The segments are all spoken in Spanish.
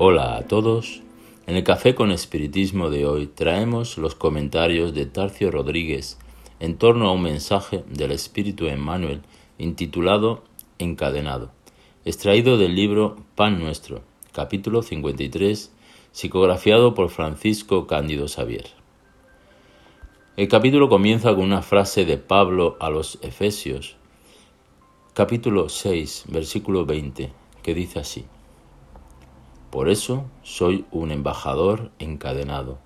Hola a todos. En el Café con Espiritismo de hoy traemos los comentarios de Tarcio Rodríguez en torno a un mensaje del Espíritu Emmanuel intitulado Encadenado, extraído del libro Pan Nuestro, capítulo 53, psicografiado por Francisco Cándido Xavier. El capítulo comienza con una frase de Pablo a los Efesios, capítulo 6, versículo 20, que dice así. Por eso soy un embajador encadenado,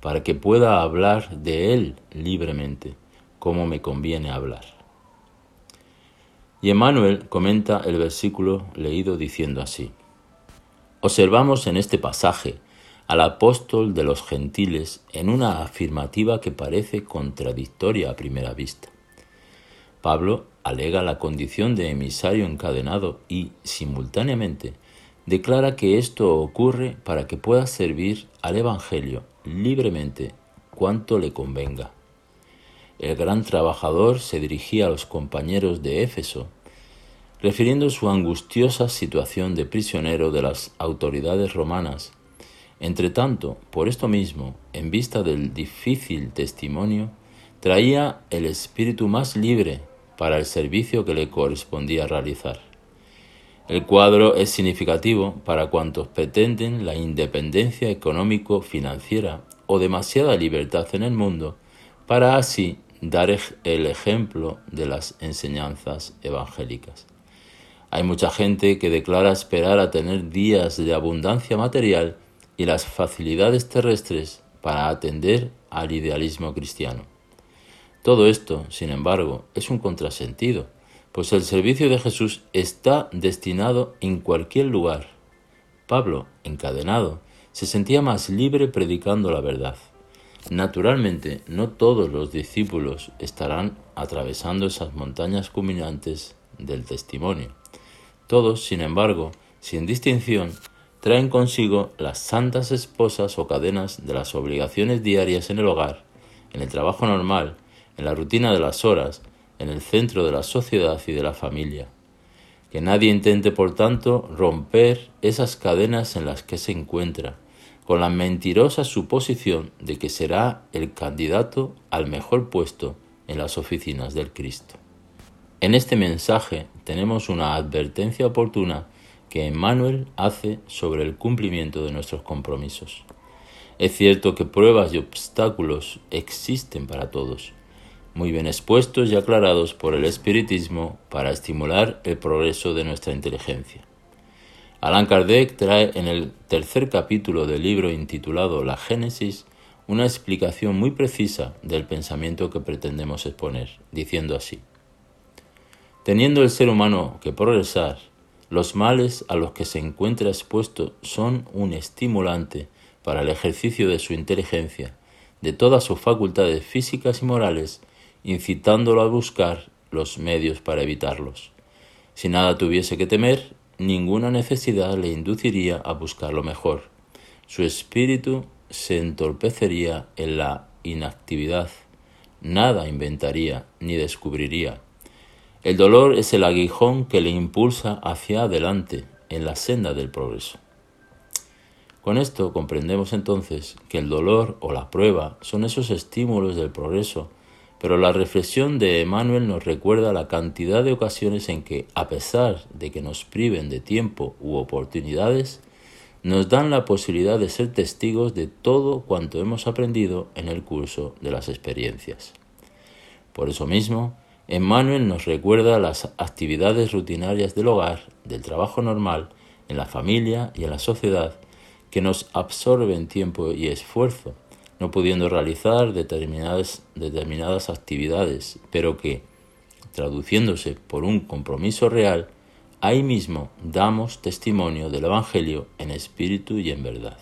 para que pueda hablar de Él libremente, como me conviene hablar. Y Emmanuel comenta el versículo leído diciendo así. Observamos en este pasaje al apóstol de los gentiles en una afirmativa que parece contradictoria a primera vista. Pablo alega la condición de emisario encadenado y, simultáneamente, declara que esto ocurre para que pueda servir al Evangelio libremente cuanto le convenga. El gran trabajador se dirigía a los compañeros de Éfeso, refiriendo su angustiosa situación de prisionero de las autoridades romanas. Entretanto, por esto mismo, en vista del difícil testimonio, traía el espíritu más libre para el servicio que le correspondía realizar. El cuadro es significativo para cuantos pretenden la independencia económico-financiera o demasiada libertad en el mundo para así dar el ejemplo de las enseñanzas evangélicas. Hay mucha gente que declara esperar a tener días de abundancia material y las facilidades terrestres para atender al idealismo cristiano. Todo esto, sin embargo, es un contrasentido pues el servicio de Jesús está destinado en cualquier lugar. Pablo, encadenado, se sentía más libre predicando la verdad. Naturalmente, no todos los discípulos estarán atravesando esas montañas culminantes del testimonio. Todos, sin embargo, sin distinción, traen consigo las santas esposas o cadenas de las obligaciones diarias en el hogar, en el trabajo normal, en la rutina de las horas, en el centro de la sociedad y de la familia. Que nadie intente, por tanto, romper esas cadenas en las que se encuentra, con la mentirosa suposición de que será el candidato al mejor puesto en las oficinas del Cristo. En este mensaje tenemos una advertencia oportuna que Emmanuel hace sobre el cumplimiento de nuestros compromisos. Es cierto que pruebas y obstáculos existen para todos, muy bien expuestos y aclarados por el espiritismo para estimular el progreso de nuestra inteligencia. Allan Kardec trae en el tercer capítulo del libro intitulado La Génesis una explicación muy precisa del pensamiento que pretendemos exponer, diciendo así. Teniendo el ser humano que progresar, los males a los que se encuentra expuesto son un estimulante para el ejercicio de su inteligencia, de todas sus facultades físicas y morales, incitándolo a buscar los medios para evitarlos. Si nada tuviese que temer, ninguna necesidad le induciría a buscar lo mejor. Su espíritu se entorpecería en la inactividad, nada inventaría ni descubriría. El dolor es el aguijón que le impulsa hacia adelante en la senda del progreso. Con esto comprendemos entonces que el dolor o la prueba son esos estímulos del progreso pero la reflexión de Emmanuel nos recuerda la cantidad de ocasiones en que, a pesar de que nos priven de tiempo u oportunidades, nos dan la posibilidad de ser testigos de todo cuanto hemos aprendido en el curso de las experiencias. Por eso mismo, Emmanuel nos recuerda las actividades rutinarias del hogar, del trabajo normal, en la familia y en la sociedad, que nos absorben tiempo y esfuerzo no pudiendo realizar determinadas, actividades, pero que, traduciéndose por un compromiso real, ahí mismo damos testimonio del Evangelio en espíritu y en verdad.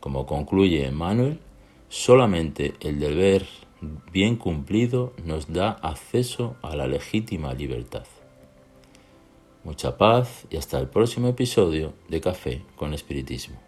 Como concluye Emmanuel, solamente el deber bien cumplido nos da acceso a la legítima libertad. Mucha paz y hasta el próximo episodio de Café con Espiritismo.